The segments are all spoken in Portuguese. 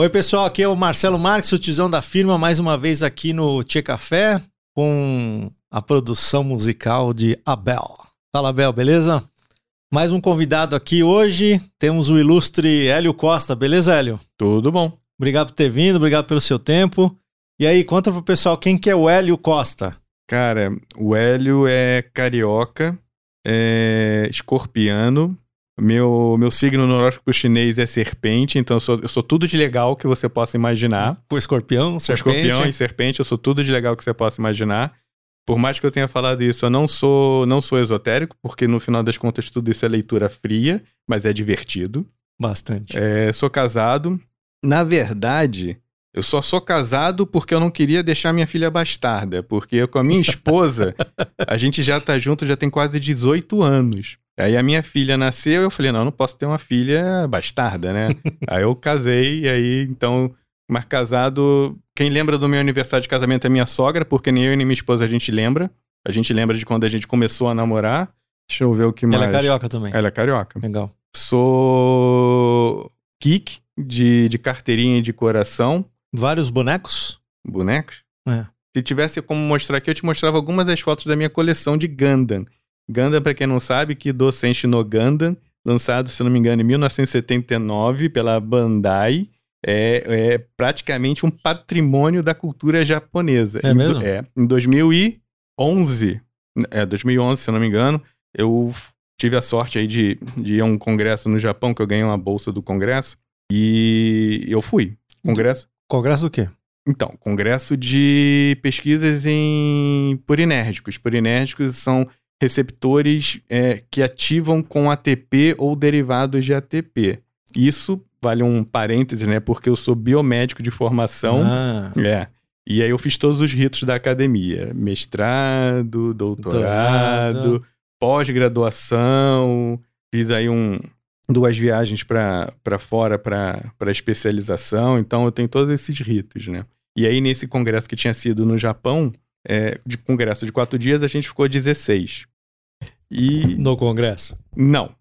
Oi, pessoal, aqui é o Marcelo Marques, o tizão da firma, mais uma vez aqui no Tchê Café, com a produção musical de Abel. Fala, Abel, beleza? Mais um convidado aqui hoje, temos o ilustre Hélio Costa, beleza, Hélio? Tudo bom. Obrigado por ter vindo, obrigado pelo seu tempo. E aí, conta pro pessoal quem que é o Hélio Costa. Cara, o Hélio é carioca, é escorpiano, meu, meu signo no horóscopo chinês é serpente, então eu sou, eu sou tudo de legal que você possa imaginar. O escorpião, serpente. Escorpião e serpente, eu sou tudo de legal que você possa imaginar. Por mais que eu tenha falado isso, eu não sou, não sou esotérico, porque no final das contas tudo isso é leitura fria, mas é divertido. Bastante. É, sou casado. Na verdade, eu só sou casado porque eu não queria deixar minha filha bastarda, porque com a minha esposa, a gente já tá junto já tem quase 18 anos. Aí a minha filha nasceu, eu falei, não, eu não posso ter uma filha bastarda, né? aí eu casei, e aí, então, mas casado. Quem lembra do meu aniversário de casamento é minha sogra, porque nem eu nem minha esposa a gente lembra. A gente lembra de quando a gente começou a namorar. Deixa eu ver o que mais. Ela é carioca também. Ela é carioca. Legal. Sou kick de, de carteirinha e de coração. Vários bonecos? Bonecos? É. Se tivesse como mostrar aqui, eu te mostrava algumas das fotos da minha coleção de Gundam. Gundam, para quem não sabe, Kido Senshi no Gundam, lançado, se não me engano, em 1979 pela Bandai. É, é praticamente um patrimônio da cultura japonesa. É em, mesmo? É. Em 2011, é, 2011, se eu não me engano, eu tive a sorte aí de, de ir a um congresso no Japão, que eu ganhei uma bolsa do congresso, e eu fui. Congresso? Congresso do quê? Então, congresso de pesquisas em purinérgicos. Purinérgicos são receptores é, que ativam com ATP ou derivados de ATP. Isso vale um parêntese, né? Porque eu sou biomédico de formação. Ah, É. E aí eu fiz todos os ritos da academia: mestrado, doutorado, Doutorado. pós-graduação. Fiz aí um, duas viagens para fora para especialização. Então eu tenho todos esses ritos, né? E aí nesse congresso que tinha sido no Japão, é, de congresso de quatro dias, a gente ficou 16. E no congresso. não.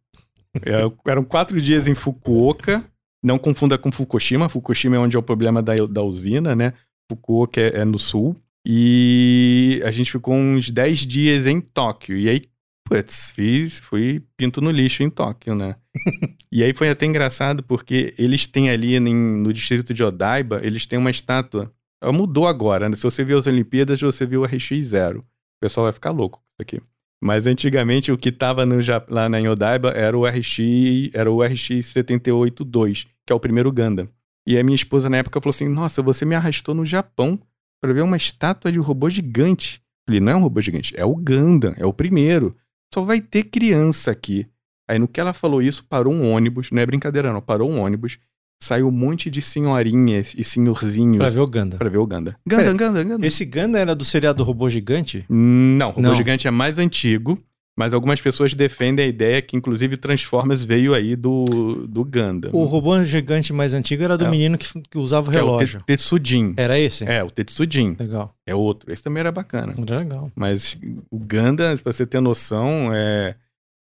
É, eram quatro dias em Fukuoka. Não confunda com Fukushima. Fukushima é onde é o problema da, da usina, né? Fukuoka é, é no sul. E a gente ficou uns 10 dias em Tóquio. E aí, putz, fiz, fui pinto no lixo em Tóquio, né? e aí foi até engraçado porque eles têm ali no distrito de Odaiba, eles têm uma estátua. Ela mudou agora, né? Se você viu as Olimpíadas, você viu o RX0. O pessoal vai ficar louco com isso aqui. Mas antigamente o que tava no, Ja- lá na Odaiba era o RX, era o RX 782, que é o primeiro Gundam. E a minha esposa na época falou assim: "Nossa, você me arrastou no Japão para ver uma estátua de robô gigante". Eu falei: "Não é um robô gigante, é o Gundam, é o primeiro. Só vai ter criança aqui". Aí no que ela falou isso, parou um ônibus, não é brincadeira não, parou um ônibus, saiu um monte de senhorinhas e senhorzinhos Pra ver o Ganda. pra ver o Gundam. Pera, Gundam, Gundam, Gundam. Esse Ganda era do seriado Robô Gigante? Não, o Robô Não. Gigante é mais antigo, mas algumas pessoas defendem a ideia que, inclusive, Transformers veio aí do, do Gundam. O robô gigante mais antigo era do É. menino que, que usava o que é o relógio. Te- Tetsujin. Era esse? É, o Tetsujin. Legal. É outro. Esse também era bacana. Era legal. Mas o Gundam, pra você ter noção, é...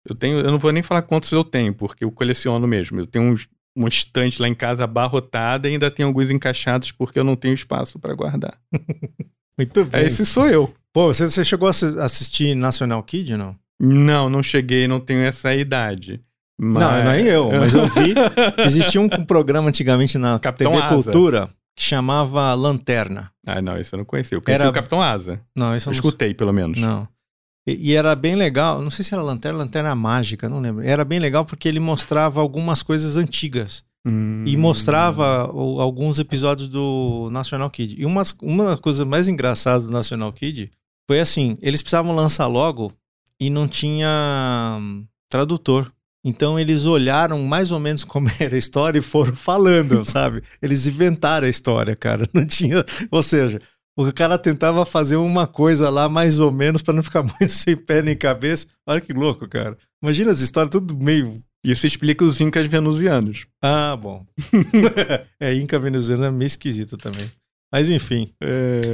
Eu tenho... Eu não vou nem falar quantos eu tenho, porque eu coleciono mesmo. Eu tenho uns, um estante lá em casa abarrotada e ainda tenho alguns encaixados porque eu não tenho espaço pra guardar. Muito bem. Esse sou eu. Pô, você, você chegou a assi- assistir National Kid, não? Não, não cheguei, não tenho essa idade. Mas... Não, não é eu, mas eu vi. Existia um programa antigamente na Capitão TV Asa. Cultura que chamava Lanterna. Ah, não, esse eu não conheci. Eu conheci Era- o Capitão Asa. Não, isso Eu eu não escutei, pelo menos. Não. E, e era bem legal, não sei se era lanterna, lanterna mágica, não lembro. Era bem legal porque ele mostrava algumas coisas antigas Hum. e mostrava o- alguns episódios do National Kid. E umas, uma das coisas mais engraçadas do National Kid foi assim: eles precisavam lançar logo e não tinha hum, tradutor. Então eles olharam mais ou menos como era a história e foram falando, sabe? Eles inventaram a história, cara. Não tinha. Ou seja, o cara tentava fazer uma coisa lá mais ou menos para não ficar muito sem pé nem cabeça. Olha que louco, cara. Imagina as histórias tudo meio. Isso explica os incas venusianos. Ah, bom. é, Inca venezuela é meio esquisito também. Mas enfim.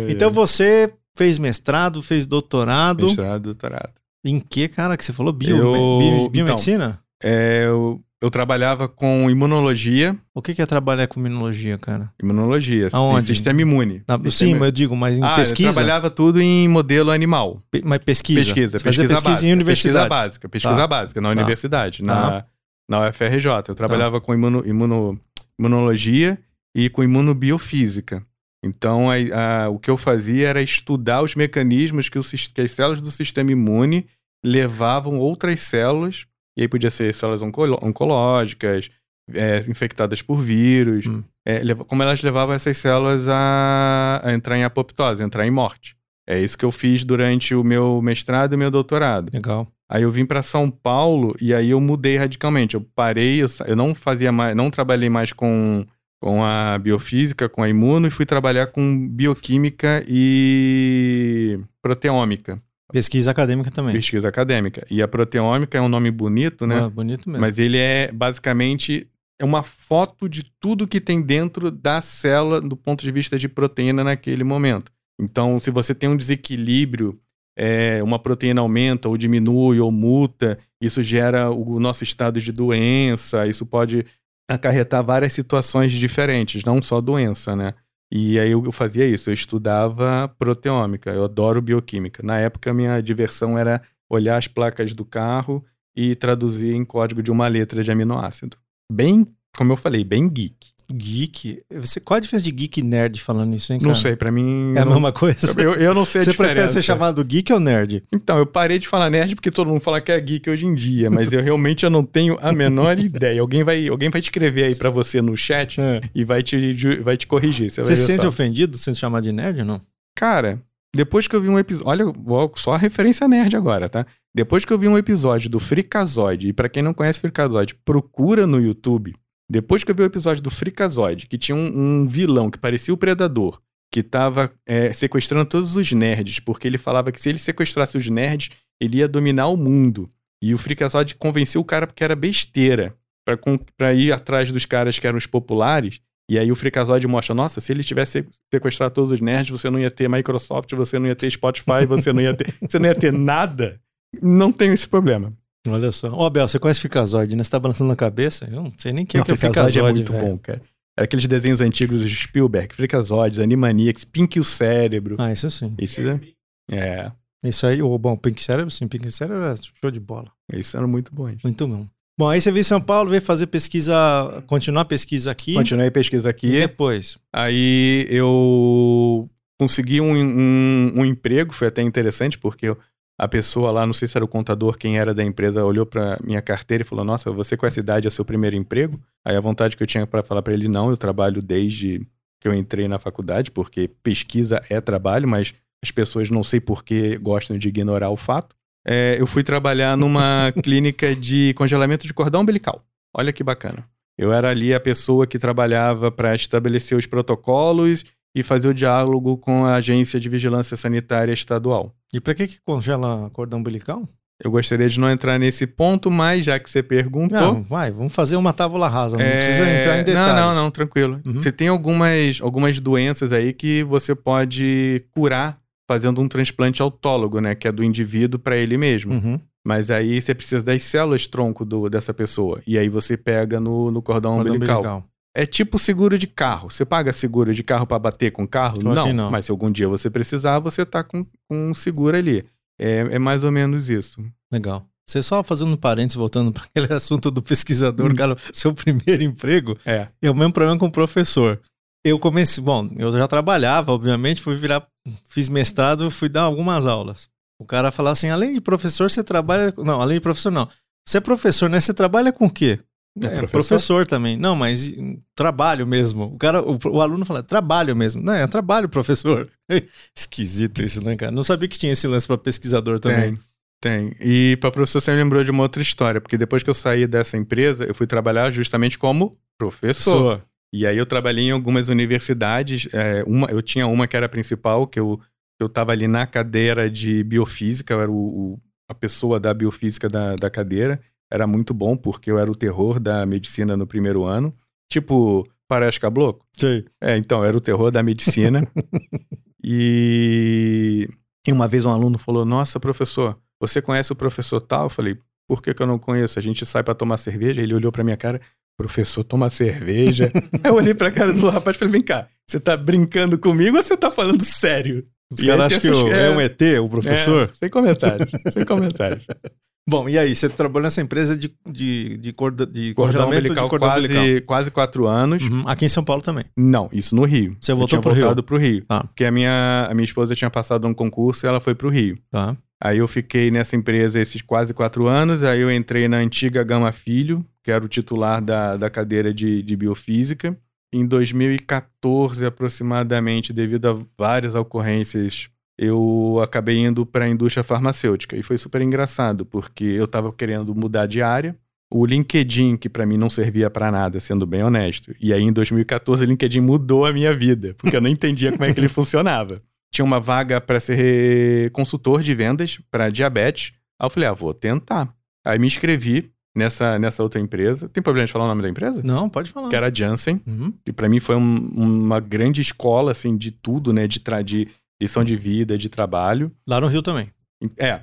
Então você fez mestrado, fez doutorado. Mestrado, doutorado. Em que, cara, que você falou? Bio, Eu- então, biomedicina? É, eu, eu trabalhava com imunologia. O que que é trabalhar com imunologia, cara? Imunologia, sim, Aonde? sistema imune. Na- Sistema- Sim, mas eu digo, mas em ah, pesquisa? eu trabalhava tudo em modelo animal. Pe- mas pesquisa. Pesquisa, Você pesquisa, pesquisa básica, em universidade. Pesquisa básica, pesquisa Tá. básica na Tá. universidade, na, Tá. na UFRJ. Eu trabalhava com imuno, imuno- imunologia e com imunobiofísica. Então, a- a- o que eu fazia era estudar os mecanismos que, o que as células do sistema imune levavam outras células, e aí podia ser células oncológicas, é, infectadas por vírus, Hum. é, como elas levavam essas células a, a entrar em apoptose, a entrar em morte. É isso que eu fiz durante o meu mestrado e meu doutorado. Legal. Aí eu vim para São Paulo e aí eu mudei radicalmente. Eu parei, eu, eu não fazia mais, não trabalhei mais com, com a biofísica, com a imuno e fui trabalhar com bioquímica e proteômica, Pesquisa acadêmica também. pesquisa acadêmica. E a proteômica é um nome bonito, né? Ah, bonito mesmo. Mas ele é basicamente é uma foto de tudo que tem dentro da célula do ponto de vista de proteína naquele momento. Então, se você tem um desequilíbrio, é, uma proteína aumenta ou diminui ou muta, isso gera o nosso estado de doença, isso pode acarretar várias situações diferentes, não só doença, né? E aí eu fazia isso, eu estudava proteômica, eu adoro bioquímica. Na época, minha diversão era olhar as placas do carro e traduzir em código de uma letra de aminoácido. Bem, como eu falei, bem geek. Geek. Você, qual a diferença de geek e nerd falando isso, hein, cara? Não sei, pra mim. É a não- mesma coisa? Eu, eu não sei a Você diferença. prefere ser chamado geek ou nerd? Então, eu parei de falar nerd porque todo mundo fala que é geek hoje em dia, mas eu realmente eu não tenho a menor ideia. Alguém vai, alguém vai escrever aí pra você no chat e vai te, vai te corrigir. Você, Você se sente só. ofendido sendo chamado de nerd ou não? Cara, depois que eu vi um episódio. Olha, só a referência nerd agora, tá? Depois que eu vi um episódio do Freakazoid, e pra quem não conhece Freakazoid, procura no YouTube. Depois que eu vi o episódio do Freakazoid, que tinha um, um vilão que parecia o Predador, que tava é, sequestrando todos os nerds, porque ele falava que se ele sequestrasse os nerds, ele ia dominar o mundo. E o Freakazoid convenceu o cara porque era besteira, pra ir atrás dos caras que eram os populares. E aí o Freakazoid mostra, nossa, se ele tivesse sequestrado todos os nerds, você não ia ter Microsoft, você não ia ter Spotify, você não ia ter, você não ia ter nada. Não tenho esse problema. Olha só. Ó, Bel, você conhece Ficazoide, né? Você tá balançando a cabeça? Eu não sei nem quem Não, é que é Ficazoide, é muito velho. bom, cara. Era aqueles desenhos antigos do Spielberg, Freakazoids, Animaniacs, Pink e o Cérebro. Ah, isso sim. Esse, é, Isso aí, o bom, Pink Cérebro, sim, Pink Cérebro era show de bola. esses eram muito bons. Muito bom. Bom, aí você veio em São Paulo, veio fazer pesquisa, continuar a pesquisa aqui. Continuei a pesquisa E aqui. depois? Aí eu consegui um, um, um emprego, foi até interessante, porque eu- a pessoa lá, não sei se era o contador, quem era da empresa, olhou pra minha carteira e falou: Nossa, você com essa idade é seu primeiro emprego? Aí a vontade que eu tinha para falar para ele: Não, eu trabalho desde que eu entrei na faculdade, porque pesquisa é trabalho, mas as pessoas não sei por que gostam de ignorar o fato. É, eu fui trabalhar numa clínica de congelamento de cordão umbilical. Olha que bacana. Eu era ali a pessoa que trabalhava para estabelecer os protocolos e fazer o diálogo com a Agência de Vigilância Sanitária Estadual. E pra que que congela cordão umbilical? Eu gostaria de não entrar nesse ponto, mas já que você perguntou. Não, vai, vamos fazer uma tábula rasa, não é, precisa entrar em detalhes. Não, não, não, tranquilo. Uhum. Você tem algumas, algumas doenças aí que você pode curar fazendo um transplante autólogo, né? Que é do indivíduo para ele mesmo. Uhum. Mas aí você precisa das células tronco do, dessa pessoa. E aí você pega no, no cordão, Cordão umbilical. umbilical. É tipo seguro de carro. Você paga seguro de carro para bater com carro? Claro que não. Mas se algum dia você precisar, você tá com, com um seguro ali. É, é mais ou menos isso. Legal. Você só fazendo um parênteses, voltando para aquele assunto do pesquisador, Hum. cara, seu primeiro emprego É. é o mesmo problema com o professor. Eu comecei, bom, eu já trabalhava, obviamente, fui virar, fiz mestrado, fui dar algumas aulas. O cara falava assim, além de professor, você trabalha, não, além de professor não. Você é professor, né? Você trabalha com o quê? É professor? professor. também. Não, mas hum, trabalho mesmo. O cara, o, o aluno fala, trabalho mesmo. Não, é trabalho, professor. Esquisito isso, né, cara? Não sabia que tinha esse lance para pesquisador também. Tem, tem. E para professor, você me lembrou de uma outra história, porque depois que eu saí dessa empresa, eu fui trabalhar justamente como professor. Professor. E aí eu trabalhei em algumas universidades. é, uma, eu tinha uma que era a principal, que eu, eu tava ali na cadeira de biofísica, eu era o, o- a pessoa da biofísica da, da cadeira. Era muito bom, porque eu era o terror da medicina no primeiro ano. Tipo, parece cabloco? Sei. É, então, era o terror da medicina. e... e uma vez um aluno falou: Nossa, professor, você conhece o professor tal? Eu falei: Por que, que eu não conheço? A gente sai para tomar cerveja, ele olhou pra minha cara, professor, toma cerveja. Aí eu olhei pra cara do rapaz e falei, vem cá, você tá brincando comigo ou você tá falando sério? Os caras acham que essas- eu- é um ET, o professor? É, sem comentários, sem comentários. Bom, e aí, você trabalhou nessa empresa de, de, de, corda, de Cordão umbilical de cordão quase, umbilical. quase quatro anos. Uhum, Aqui em São Paulo também. Não, isso no Rio. Você voltou tinha pro Rio? voltado pro Rio. Ah. Porque a minha, a minha esposa tinha passado num concurso e ela foi pro Rio. Tá. Aí eu fiquei nessa empresa esses quase quatro anos, aí eu entrei na antiga Gama Filho, que era o titular da, da cadeira de, de biofísica. Em 2014, aproximadamente, devido a várias ocorrências, eu acabei indo para a indústria farmacêutica. E foi super engraçado, porque eu estava querendo mudar de área. O LinkedIn, que para mim não servia para nada, sendo bem honesto. E aí em 2014 o LinkedIn mudou a minha vida, porque eu não entendia como é que ele funcionava tinha uma vaga para ser consultor de vendas para diabetes. Aí eu falei, ah, vou tentar. Aí me inscrevi nessa, nessa outra empresa. Tem problema de falar o nome da empresa? Não, pode falar. Que era a Janssen, Uhum. que para mim foi um- uma grande escola, assim, de tudo, né? De, tra- de lição de vida, de trabalho. Lá no Rio também. É.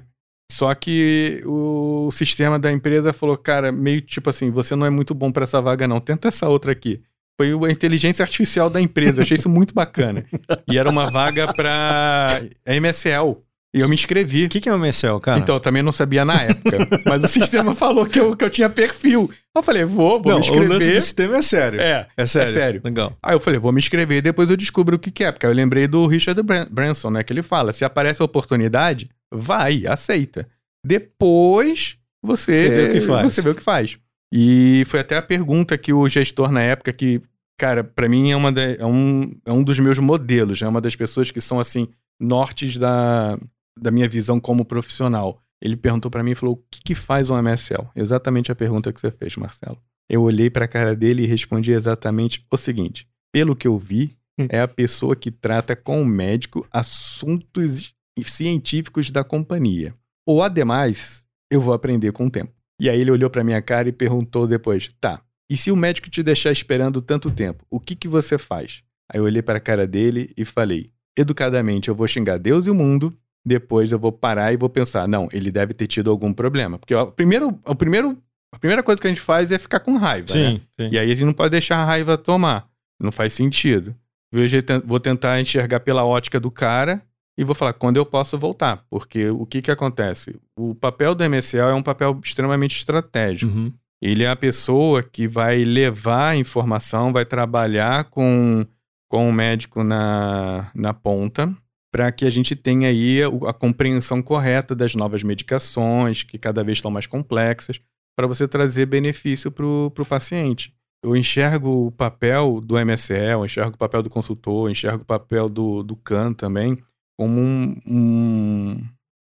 Só que o sistema da empresa falou, cara, meio tipo assim, você não é muito bom para essa vaga, não. Tenta essa outra aqui. Foi a inteligência artificial da empresa. Eu achei isso muito bacana. E era uma vaga para MSL. E eu me inscrevi. O que, que é o MSL, cara? Então, eu também não sabia na época. mas o sistema falou que eu, que eu tinha perfil. Eu falei, vou, vou não, me inscrever. o lance do sistema é sério. É, É sério. é sério. Legal. Aí eu falei, vou me inscrever e depois eu descubro o que, que é. Porque eu lembrei do Richard Bran- Branson, né? Que ele fala: se aparece a oportunidade, vai, aceita. Depois você, Você vê o que faz. Você vê o que faz. E foi até a pergunta que o gestor na época, que, cara, pra mim é, uma da- é, um, é um dos meus modelos, é uma das pessoas que são, assim, nortes da, da minha visão como profissional. Ele perguntou pra mim e falou: o que, que faz um MSL? Exatamente a pergunta que você fez, Marcelo. Eu olhei pra cara dele e respondi exatamente o seguinte: pelo que eu vi, é a pessoa que trata com o médico assuntos científicos da companhia. Ou, ademais, eu vou aprender com o tempo. E aí ele olhou pra minha cara e perguntou depois: tá, e se o médico te deixar esperando tanto tempo, o que, que você faz? Aí eu olhei para a cara dele e falei: educadamente, eu vou xingar Deus e o mundo. Depois eu vou parar e vou pensar: não, ele deve ter tido algum problema. Porque ó, o primeiro, o primeiro, a primeira coisa que a gente faz é ficar com raiva. né? Sim, sim. E aí a gente não pode deixar a raiva tomar. Não faz sentido. Veja, Vou tentar enxergar pela ótica do cara e vou falar quando eu posso voltar. Porque o que, que acontece? O papel do MSL é um papel extremamente estratégico. Uhum. Ele é a pessoa que vai levar a informação, vai trabalhar com, com o médico na, na ponta, para que a gente tenha aí a, a compreensão correta das novas medicações, que cada vez estão mais complexas, para você trazer benefício para o paciente. Eu enxergo o papel do MSL, eu enxergo o papel do consultor, eu enxergo o papel do, do CAN também, como um, um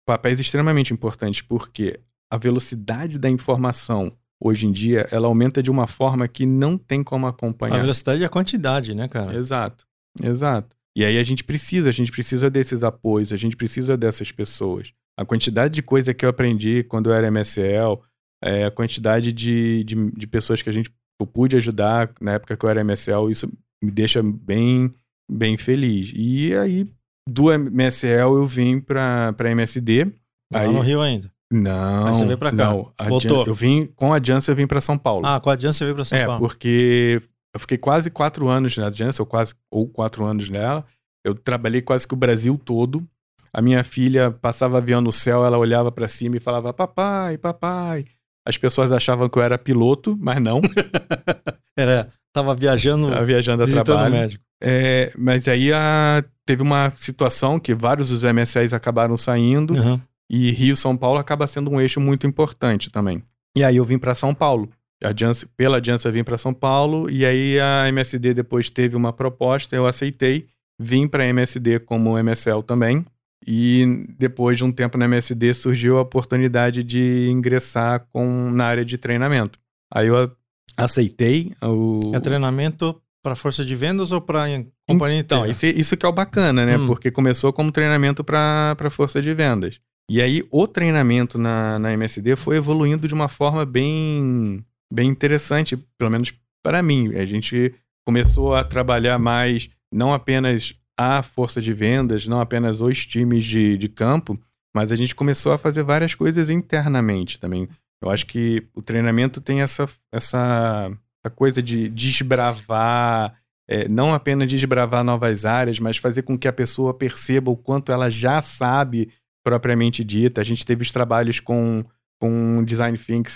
papéis extremamente importantes, porque a velocidade da informação hoje em dia ela aumenta de uma forma que não tem como A acompanhar. velocidade e a quantidade, né, cara? Exato, exato. E aí a gente precisa, a gente precisa desses apoios, a gente precisa dessas pessoas. A quantidade de coisa que eu aprendi quando eu era MSL, é, a quantidade de, de, de pessoas que a gente eu pude ajudar na época que eu era MSL, isso me deixa bem, bem feliz. E aí, do MSL eu vim para MSD. Lá aí, no Rio ainda. não, Aí você veio pra cá. não. Voltou. Eu vim com a Janssen, eu vim para São Paulo. Ah, com a Janssen você veio pra São é, Paulo. porque eu fiquei quase quatro anos na Janssen, ou quase ou quatro anos nela. Eu trabalhei quase que o Brasil todo. A minha filha passava avião no céu, ela olhava para cima e falava: "Papai, papai". As pessoas achavam que eu era piloto, mas não. Era, tava viajando, Tava viajando a trabalho. médico. É, mas aí a- teve uma situação que vários dos MSLs acabaram saindo. Uhum. E Rio São Paulo acaba sendo um eixo muito importante também. E aí eu vim para São Paulo. A Janssen, pela Janssen eu vim para São Paulo e aí a MSD depois teve uma proposta, eu aceitei, vim para MSD como MSL também. E depois de um tempo na MSD surgiu a oportunidade de ingressar com, na área de treinamento. Aí eu aceitei o É treinamento para força de vendas ou para companhia então, isso, isso que é o bacana, né? Hum. Porque começou como treinamento para força de vendas. E aí, o treinamento na, na MSD foi evoluindo de uma forma bem, bem interessante, pelo menos para mim. A gente começou a trabalhar mais, não apenas a força de vendas, não apenas os times de, de campo, mas a gente começou a fazer várias coisas internamente também. Eu acho que o treinamento tem essa, essa, essa coisa de desbravar, é, não apenas desbravar novas áreas, mas fazer com que a pessoa perceba o quanto ela já sabe propriamente dita. A gente teve os trabalhos com, com Design Think,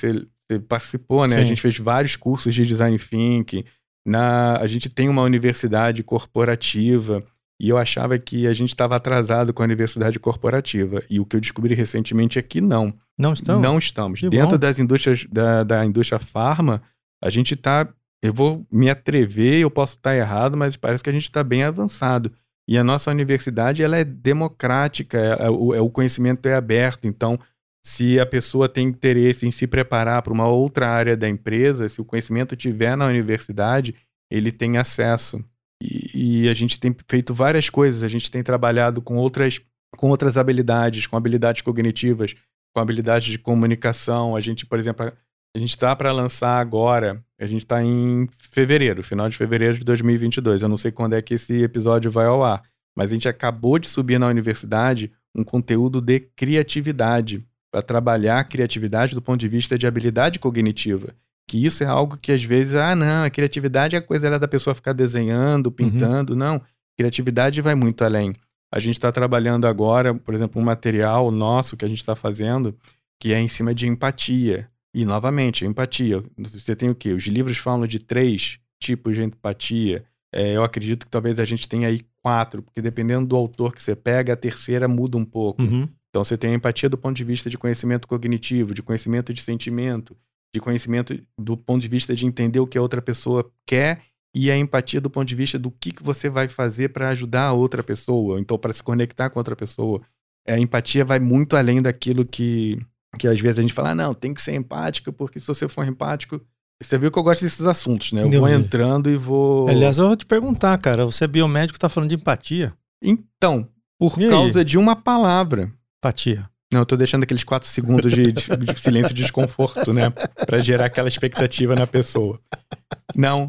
você, participou, né? Sim. A gente fez vários cursos de Design Think. Na, a gente tem uma universidade corporativa e eu achava que a gente estava atrasado com a universidade corporativa. E o que eu descobri recentemente é que não. Não estamos? Não estamos. Que Dentro bom. das indústrias, da, da indústria farma, a gente está. Eu vou me atrever, eu posso estar errado, mas parece que a gente está bem avançado. E a nossa universidade ela é democrática, é, é, o, é, o conhecimento é aberto. Então, se a pessoa tem interesse em se preparar para uma outra área da empresa, se o conhecimento tiver na universidade, ele tem acesso. E, e, a gente tem feito várias coisas. A gente tem trabalhado com outras, com outras habilidades, com habilidades cognitivas, com habilidades de comunicação. A gente, por exemplo, a gente está para lançar agora. A gente está em fevereiro, final de fevereiro de 2022. Eu não sei quando é que esse episódio vai ao ar, mas a gente acabou de subir na universidade um conteúdo de criatividade para trabalhar a criatividade do ponto de vista de habilidade cognitiva que isso é algo que às vezes, ah, não, a criatividade é a coisa da pessoa ficar desenhando, uhum. pintando. Uhum. Não, criatividade vai muito além. A gente está trabalhando agora, por exemplo, um material nosso que a gente está fazendo, que é em cima de empatia. E, novamente, empatia. Você tem o quê? Os livros falam de três tipos de empatia. É, eu acredito que talvez a gente tenha aí quatro, porque dependendo do autor que você pega, a terceira muda um pouco. Uhum. Então, você tem a empatia do ponto de vista de conhecimento cognitivo, de conhecimento de sentimento, de conhecimento do ponto de vista de entender o que a outra pessoa quer e a empatia do ponto de vista do que, que você vai fazer para ajudar a outra pessoa, então para se conectar com outra pessoa. A empatia vai muito além daquilo que, que às vezes a gente fala, ah, não, tem que ser empático, porque se você for empático. Você viu que eu gosto desses assuntos, né? Eu, vou entrando e vou. Aliás, eu vou te perguntar, cara. Você é biomédico tá falando de empatia? Então, por e causa aí? de uma palavra. Empatia. Não, eu tô deixando aqueles quatro segundos de, de, de silêncio de desconforto, né? Pra gerar aquela expectativa na pessoa. Não.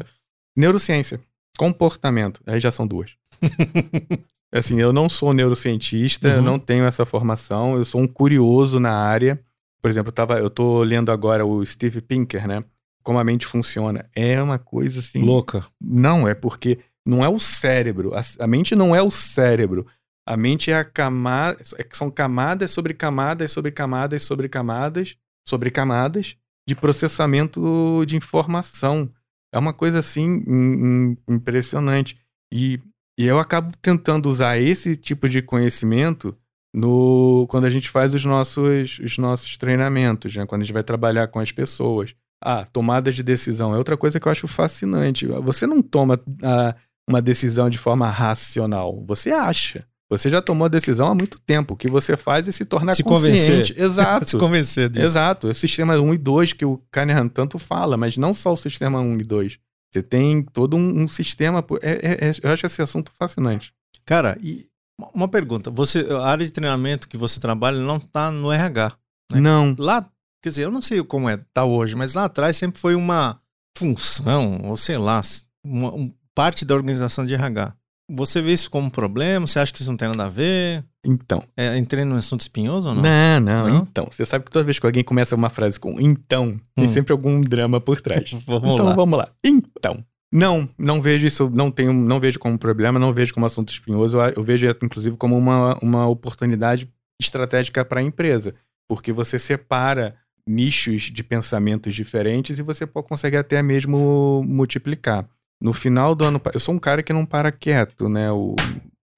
Neurociência. Comportamento. Aí já são duas. assim, eu não sou neurocientista, uhum. eu não tenho essa formação, eu sou um curioso na área. Por exemplo, eu, tava, eu tô lendo agora o Steve Pinker, né? Como a mente funciona. É uma coisa assim. Louca. Não, é porque não é o cérebro. A, a mente não é o cérebro. A mente é a camada, é são camadas sobre camadas sobre camadas sobre camadas sobre camadas de processamento de informação. É uma coisa assim impressionante. E, e eu acabo tentando usar esse tipo de conhecimento no quando a gente faz os nossos, os nossos treinamentos, né? quando a gente vai trabalhar com as pessoas. Ah, tomada de decisão é outra coisa que eu acho fascinante. Você não toma ah, uma decisão de forma racional, você acha. Você já tomou a decisão há muito tempo. O que você faz é se tornar se consciente. Convencer. Exato. se convencer disso. Exato. É o sistema 1 e 2 que o Kahneman tanto fala, mas não só o sistema 1 e 2. Você tem todo um, um sistema. É, é, é, eu acho esse assunto fascinante. Cara, e uma pergunta. Você, a área de treinamento que você trabalha não está no RH. Né? Não. Lá, quer dizer, eu não sei como é tá hoje, mas lá atrás sempre foi uma função, ou sei lá, uma, um, parte da organização de RH. Você vê isso como um problema? Você acha que isso não tem nada a ver? Então. É, entrei num assunto espinhoso ou não? Não, não, não, Então. Você sabe que toda vez que alguém começa uma frase com então, hum. tem sempre algum drama por trás. vamos então lá. vamos lá. Então. Não, não vejo isso, não tenho, não vejo como problema, não vejo como assunto espinhoso. Eu vejo, inclusive, como uma, uma oportunidade estratégica para a empresa. Porque você separa nichos de pensamentos diferentes e você consegue até mesmo multiplicar. No final do ano. Eu sou um cara que não para quieto, né? Eu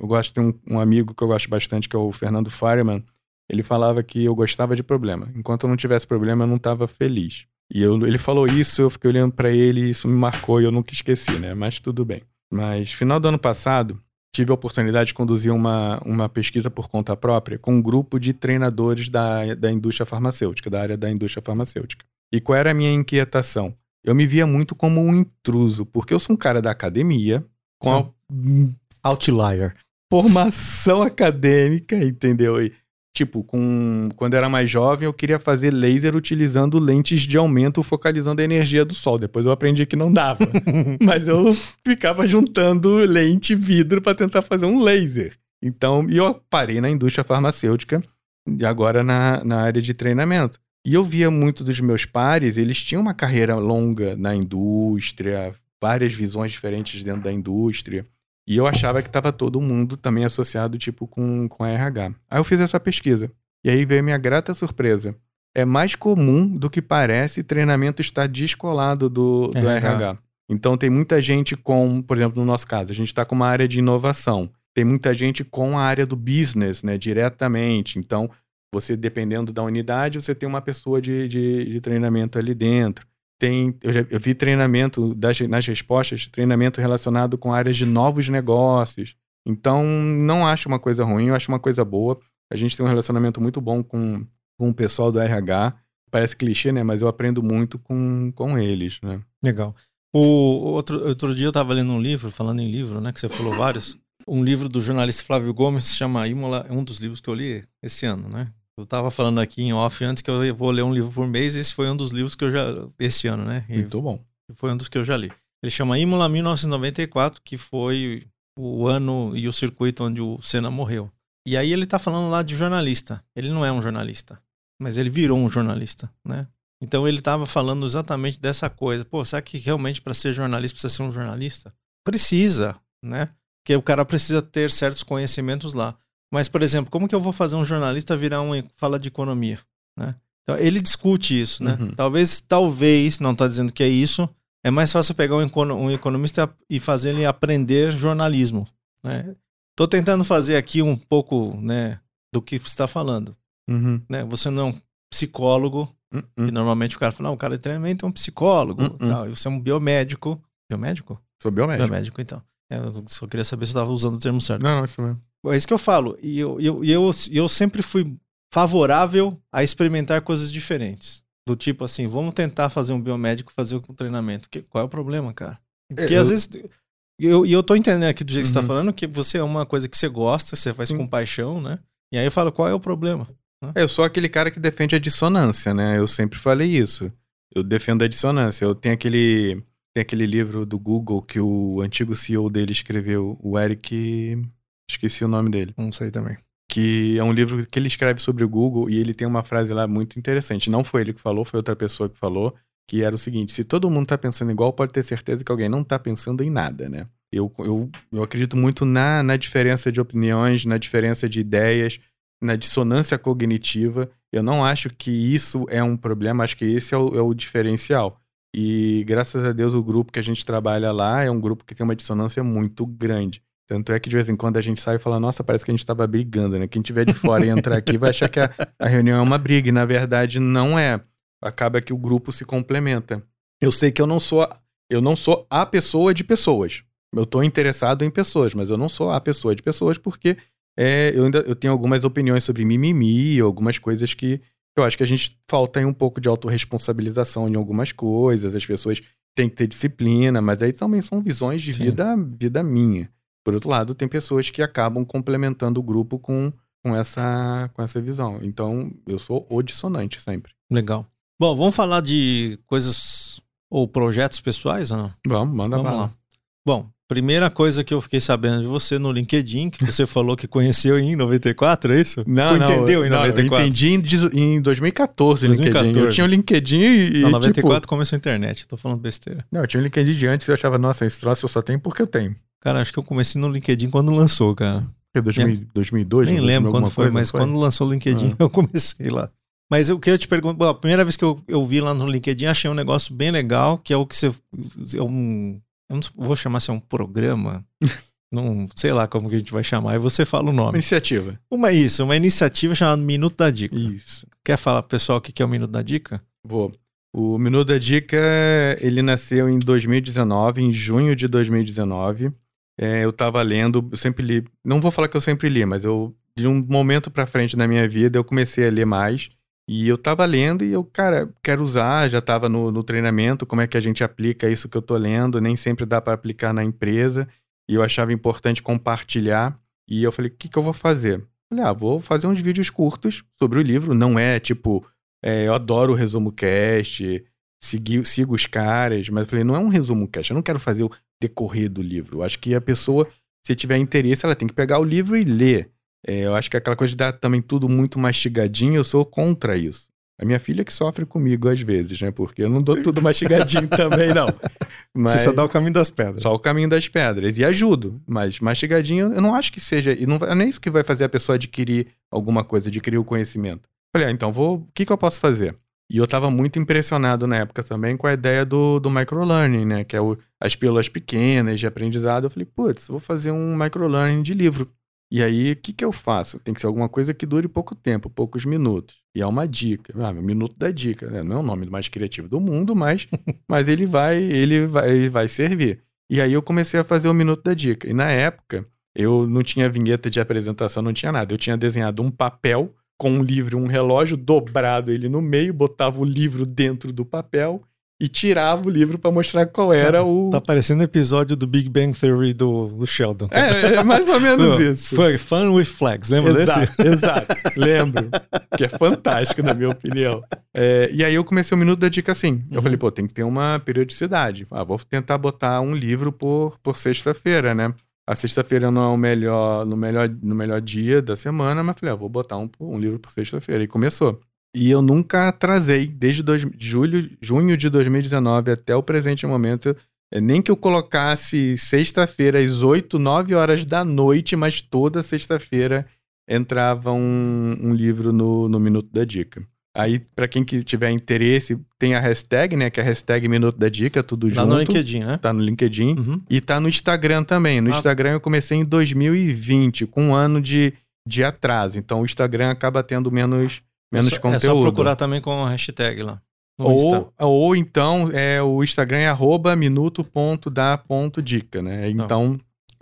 gosto de um, um amigo que eu gosto bastante, que é o Fernando Fireman. Ele falava que eu gostava de problema. Enquanto eu não tivesse problema, eu não estava feliz. E eu, ele falou isso, eu fiquei olhando para ele isso me marcou e eu nunca esqueci, né? Mas tudo bem. Mas final do ano passado, tive a oportunidade de conduzir uma, uma pesquisa por conta própria com um grupo de treinadores da, da indústria farmacêutica, da área da indústria farmacêutica. E qual era a minha inquietação? Eu me via muito como um intruso, porque eu sou um cara da academia, com a... outlier. Formação acadêmica, entendeu? E, tipo, com quando eu era mais jovem, eu queria fazer laser utilizando lentes de aumento focalizando a energia do sol. Depois eu aprendi que não dava. Mas eu ficava juntando lente e vidro para tentar fazer um laser. Então, e eu parei na indústria farmacêutica e agora na, na área de treinamento. E eu via muito dos meus pares, eles tinham uma carreira longa na indústria, várias visões diferentes dentro da indústria. E eu achava que estava todo mundo também associado, tipo, com, com a RH. Aí eu fiz essa pesquisa. E aí veio a minha grata surpresa. É mais comum do que parece treinamento estar descolado do, do RH. RH. Então tem muita gente com, por exemplo, no nosso caso, a gente está com uma área de inovação. Tem muita gente com a área do business, né, diretamente. Então, você, dependendo da unidade, você tem uma pessoa de, de, de treinamento ali dentro. Tem, eu, já, eu vi treinamento das, nas respostas, treinamento relacionado com áreas de novos negócios. Então, não acho uma coisa ruim, eu acho uma coisa boa. A gente tem um relacionamento muito bom com, com o pessoal do RH. Parece clichê, né? Mas eu aprendo muito com, com eles, né? Legal. O outro, outro dia eu estava lendo um livro, falando em livro, né? Que você falou vários. Um livro do jornalista Flávio Gomes se chama Imola, é um dos livros que eu li esse ano, né? Eu estava falando aqui em off antes que eu vou ler um livro por mês, e esse foi um dos livros que eu já. esse ano, né? E Muito bom. Foi um dos que eu já li. Ele chama Imola 1994, que foi o ano e o circuito onde o Senna morreu. E aí ele está falando lá de jornalista. Ele não é um jornalista, mas ele virou um jornalista, né? Então ele estava falando exatamente dessa coisa. Pô, será que realmente para ser jornalista precisa ser um jornalista? Precisa, né? Porque o cara precisa ter certos conhecimentos lá. Mas, por exemplo, como que eu vou fazer um jornalista virar um fala de economia, né? Então, ele discute isso, né? Uhum. Talvez, talvez, não está dizendo que é isso, é mais fácil pegar um, um economista e fazer ele aprender jornalismo, né? Tô tentando fazer aqui um pouco, né, do que você está falando, uhum. né? Você não é um psicólogo, uhum. que normalmente o cara fala, não, o cara é treinamento é um psicólogo, uhum. tal, e você é um biomédico, biomédico? Sou biomédico. Biomédico, então. É, eu só queria saber se eu estava usando o termo certo. Não, isso mesmo. É isso que eu falo. E eu, eu, eu, eu sempre fui favorável a experimentar coisas diferentes. Do tipo assim, vamos tentar fazer um biomédico fazer o treinamento. Que, qual é o problema, cara? Porque é, às vezes. E eu, eu tô entendendo aqui do jeito uhum. que você tá uhum. falando que você é uma coisa que você gosta, você faz com paixão, né? E aí eu falo, qual é o problema? Né? Eu sou aquele cara que defende a dissonância, né? Eu sempre falei isso. Eu defendo a dissonância. Eu tenho aquele, tem aquele livro do Google que o antigo CEO dele escreveu, o Eric Esqueci o nome dele. Não sei também. Que é um livro que ele escreve sobre o Google e ele tem uma frase lá muito interessante. Não foi ele que falou, foi outra pessoa que falou, que era o seguinte: se todo mundo tá pensando igual, pode ter certeza que alguém não tá pensando em nada, né? Eu, eu, eu acredito muito na, na diferença de opiniões, na diferença de ideias, na dissonância cognitiva. Eu não acho que isso é um problema, acho que esse é o, é o diferencial. E graças a Deus o grupo que a gente trabalha lá é um grupo que tem uma dissonância muito grande. Tanto é que de vez em quando a gente sai e fala, nossa, parece que a gente estava brigando, né? Quem tiver de fora e entrar aqui vai achar que a, a reunião é uma briga. E na verdade não é. Acaba que o grupo se complementa. Eu sei que eu não sou, eu não sou a pessoa de pessoas. Eu estou interessado em pessoas, mas eu não sou a pessoa de pessoas porque é, eu ainda eu tenho algumas opiniões sobre mimimi, algumas coisas que eu acho que a gente falta aí um pouco de autorresponsabilização em algumas coisas. As pessoas têm que ter disciplina, mas aí também são visões de vida, vida minha. Por outro lado, tem pessoas que acabam complementando o grupo com, com, essa, com essa visão. Então, eu sou o dissonante sempre. Legal. Bom, vamos falar de coisas ou projetos pessoais ou não? Vamos, manda vamos lá. Bom, primeira coisa que eu fiquei sabendo de você no LinkedIn, que você falou que conheceu em 94, é isso? Não, Ou não. entendeu em 94? Não, eu entendi em, 2014, 2014. LinkedIn. Eu tinha o LinkedIn e... Não, 94 tipo... começou a internet, tô falando besteira. Não, eu tinha o LinkedIn de antes e eu achava, nossa, esse troço eu só tenho porque eu tenho. Cara, acho que eu comecei no LinkedIn quando lançou, cara. É 2000, 2002? Nem lembro quando foi, coisa, mas foi? quando lançou o LinkedIn ah. eu comecei lá. Mas o que eu te pergunto, a primeira vez que eu, eu vi lá no LinkedIn, achei um negócio bem legal, que é o que você. É um, eu não vou chamar assim, um programa. não sei lá como que a gente vai chamar, e você fala o nome. Uma iniciativa. Uma isso, uma iniciativa chamada Minuto da Dica. Isso. Quer falar, pessoal, o que é o Minuto da Dica? Vou. O Minuto da Dica, ele nasceu em 2019, em junho de 2019 é, eu estava lendo, eu sempre li, não vou falar que eu sempre li, mas eu, de um momento para frente na minha vida, eu comecei a ler mais. E eu estava lendo e eu, cara, quero usar, já estava no, no, treinamento, como é que a gente aplica isso que eu estou lendo, nem sempre dá para aplicar na empresa. E eu achava importante compartilhar. E eu falei, o que, que eu vou fazer? Falei, ah, vou fazer uns vídeos curtos sobre o livro. Não é tipo, é, eu adoro o resumo cast, segui, sigo os caras, mas eu falei, não é um resumo cast, eu não quero fazer o decorrer do livro. Eu acho que a pessoa, se tiver interesse, ela tem que pegar o livro e ler. É, eu acho que aquela coisa de dar também tudo muito mastigadinho, eu sou contra isso. A minha filha que sofre comigo às vezes, né? Porque eu não dou tudo mastigadinho também, não. Mas Você só dá o caminho das pedras. Só o caminho das pedras. E ajudo. Mas mastigadinho, eu não acho que seja. E não é nem isso que vai fazer a pessoa adquirir alguma coisa, adquirir o conhecimento. Falei, ah, então vou. O que, que eu posso fazer? E eu estava muito impressionado na época também com a ideia do, do microlearning, né? Que é o, as pílulas pequenas de aprendizado. Eu falei, putz, vou fazer um microlearning de livro. E aí, o que, que eu faço? Tem que ser alguma coisa que dure pouco tempo, poucos minutos. E é uma dica. Ah, minuto da dica. Né? Não é o nome mais criativo do mundo, mas, mas ele vai, ele vai, ele vai servir. E aí eu comecei a fazer o minuto da dica. E na época, eu não tinha vinheta de apresentação, não tinha nada. Eu tinha desenhado um papel com um livro, um relógio, dobrado ele no meio, botava o livro dentro do papel e tirava o livro para mostrar qual era Cara, o. Tá parecendo um episódio do Big Bang Theory do, do Sheldon. É, é mais ou menos isso. Foi Fun with Flags, lembra exato, desse? Exato, lembro. que é fantástico, na minha opinião. É, e aí eu comecei o minuto da dica assim. Eu uhum. falei, pô, tem que ter uma periodicidade. Ah, vou tentar botar um livro por, por sexta-feira, né? A sexta-feira não é o melhor no, melhor, no melhor dia da semana, mas falei, ah, vou botar um, um livro por sexta-feira. E começou. E eu nunca atrasei, desde dois, julho, junho de 2019 até o presente momento. É, nem que eu colocasse sexta-feira às 8, 9 horas da noite, mas toda sexta-feira entrava um, um livro no, no Minuto da Dica. Aí, para quem que tiver interesse, tem a hashtag, né? Que é a hashtag Minuto da Dica, tudo tá junto. Tá no LinkedIn, né? Tá no LinkedIn. Uhum. E tá no Instagram também. No ah. Instagram eu comecei em 2020, com um ano de, de atraso. Então o Instagram acaba tendo menos menos é só, conteúdo. É só procurar também com a hashtag lá. Ou, ou então é, o Instagram é arroba minuto.da.dica, né? Então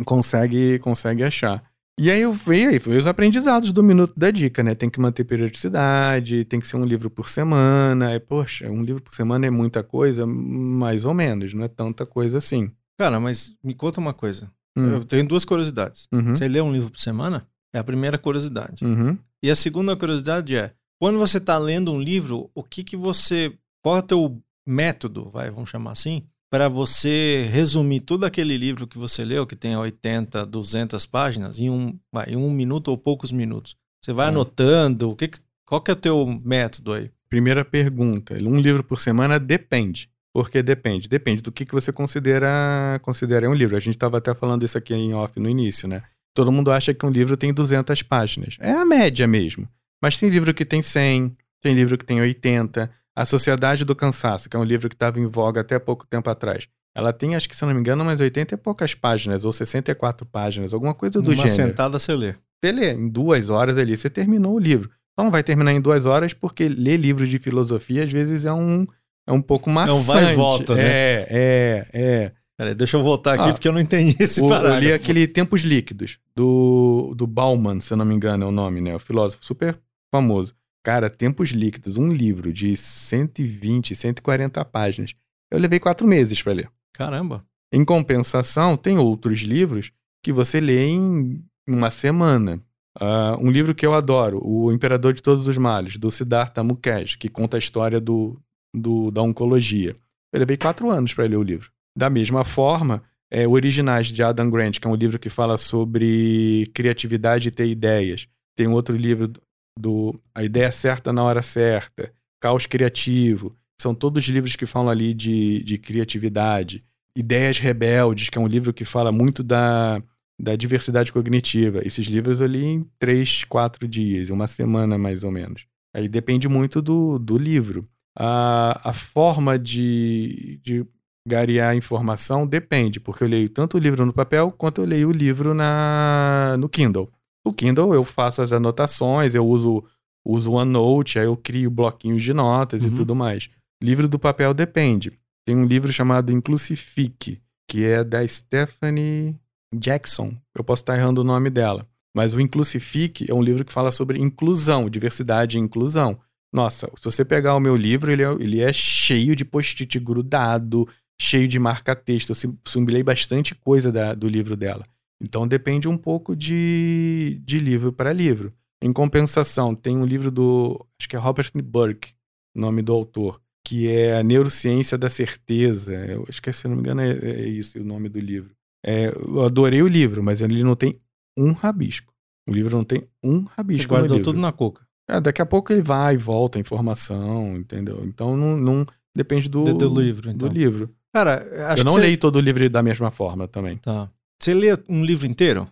consegue, consegue achar. E aí eu fui, aí foi os aprendizados do Minuto da Dica, né? Tem que manter periodicidade, tem que ser um livro por semana. Aí, poxa, um livro por semana é muita coisa? Mais ou menos, não é tanta coisa assim. Cara, mas me conta uma coisa. Hum. Eu tenho duas curiosidades. Uhum. Você lê um livro por semana? É a primeira curiosidade. Uhum. E a segunda curiosidade é: quando você está lendo um livro, o que que você. Qual é o teu método, vai, vamos chamar assim, para você resumir todo aquele livro que você leu, que tem 80, 200 páginas, em um, vai, em um minuto ou poucos minutos? Você vai hum. anotando, o que, que qual que é o teu método aí? Primeira pergunta, um livro por semana depende. Porque depende, depende do que, que você considera, considera um livro. A gente estava até falando isso aqui em off no início, né? Todo mundo acha que um livro tem 200 páginas. É a média mesmo. Mas tem livro que tem 100, tem livro que tem 80. A Sociedade do Cansaço, que é um livro que estava em voga até pouco tempo atrás. Ela tem, acho que se não me engano, umas 80 e poucas páginas, ou 64 páginas, alguma coisa do Numa gênero. Uma sentada você lê. Você lê, em duas horas ali, você terminou o livro. Então não vai terminar em duas horas, porque ler livros de filosofia, às vezes, é um, é um pouco maçante. É um vai e volta, né? É, é, é. Peraí, deixa eu voltar aqui, ah, porque eu não entendi esse o, parágrafo. Eu li aquele Tempos Líquidos, do, do Bauman, se eu não me engano é o nome, né? O filósofo super famoso. Cara, Tempos Líquidos, um livro de 120, 140 páginas. Eu levei quatro meses para ler. Caramba! Em compensação, tem outros livros que você lê em uma semana. Uh, um livro que eu adoro, O Imperador de Todos os Males, do Siddhartha Mukherjee, que conta a história do, do da oncologia. Eu levei quatro anos para ler o livro. Da mesma forma, é, Originais, de Adam Grant, que é um livro que fala sobre criatividade e ter ideias. Tem um outro livro do A Ideia Certa na Hora Certa, Caos Criativo, são todos livros que falam ali de, de criatividade. Ideias Rebeldes, que é um livro que fala muito da, da diversidade cognitiva. Esses livros eu li em três, quatro dias, uma semana mais ou menos. Aí depende muito do, do livro. A, a forma de, de garear informação depende, porque eu leio tanto o livro no papel quanto eu leio o livro na, no Kindle. O Kindle eu faço as anotações, eu uso, uso OneNote, aí eu crio bloquinhos de notas uhum. e tudo mais. Livro do papel depende. Tem um livro chamado Inclusifique, que é da Stephanie Jackson. Eu posso estar errando o nome dela. Mas o Inclusifique é um livro que fala sobre inclusão, diversidade e inclusão. Nossa, se você pegar o meu livro, ele é, ele é cheio de post-it grudado, cheio de marca-texto. Eu simulei bastante coisa da, do livro dela. Então depende um pouco de, de livro para livro. Em compensação, tem um livro do, acho que é Robert Burke, nome do autor, que é A Neurociência da Certeza. Eu acho que, se não me engano, é, é isso o nome do livro. É, eu adorei o livro, mas ele não tem um rabisco. O livro não tem um rabisco. Você guardou tudo na coca. É, daqui a pouco ele vai e volta a informação, entendeu? Então não, não depende do, Do, do livro, então. do livro. Cara, acho eu não você... leio todo o livro da mesma forma também. Tá. Você lê um livro inteiro?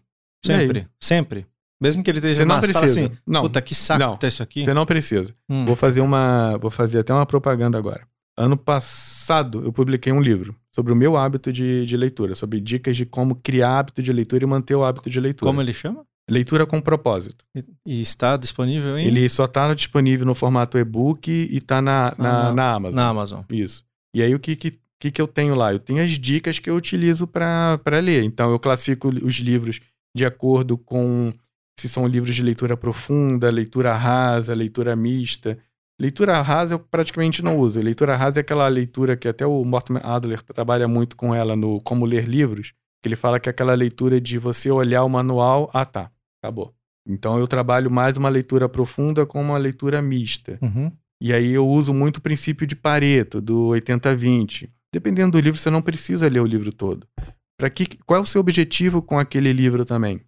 Sempre? Sempre? Mesmo que ele esteja Você não massa, precisa. assim, Não. puta, que saco Não. que tá isso aqui. Você não precisa. Hum. Vou fazer uma. Vou fazer até uma propaganda agora. Ano passado eu publiquei um livro sobre o meu hábito de, de leitura, sobre dicas de como criar hábito de leitura e manter o hábito de leitura. Como ele chama? Leitura com propósito. E- E está disponível em... Ele só tá disponível no formato e-book e tá na, na, Ah, na Amazon. na Amazon. Isso. E aí o que, que, que, que eu tenho lá? Eu tenho as dicas que eu utilizo para ler. Então eu classifico os livros de acordo com se são livros de leitura profunda, leitura rasa, leitura mista. Leitura rasa eu praticamente não uso. Leitura rasa é aquela leitura que até o Mortimer Adler trabalha muito com ela no Como Ler Livros, que ele fala que é aquela leitura de você olhar o manual, ah tá, acabou. Então eu trabalho mais uma leitura profunda com uma leitura mista. Uhum. E aí eu uso muito o princípio de Pareto, do 80-20. Dependendo do livro, você não precisa ler o livro todo. Para que, qual é o seu objetivo com aquele livro também?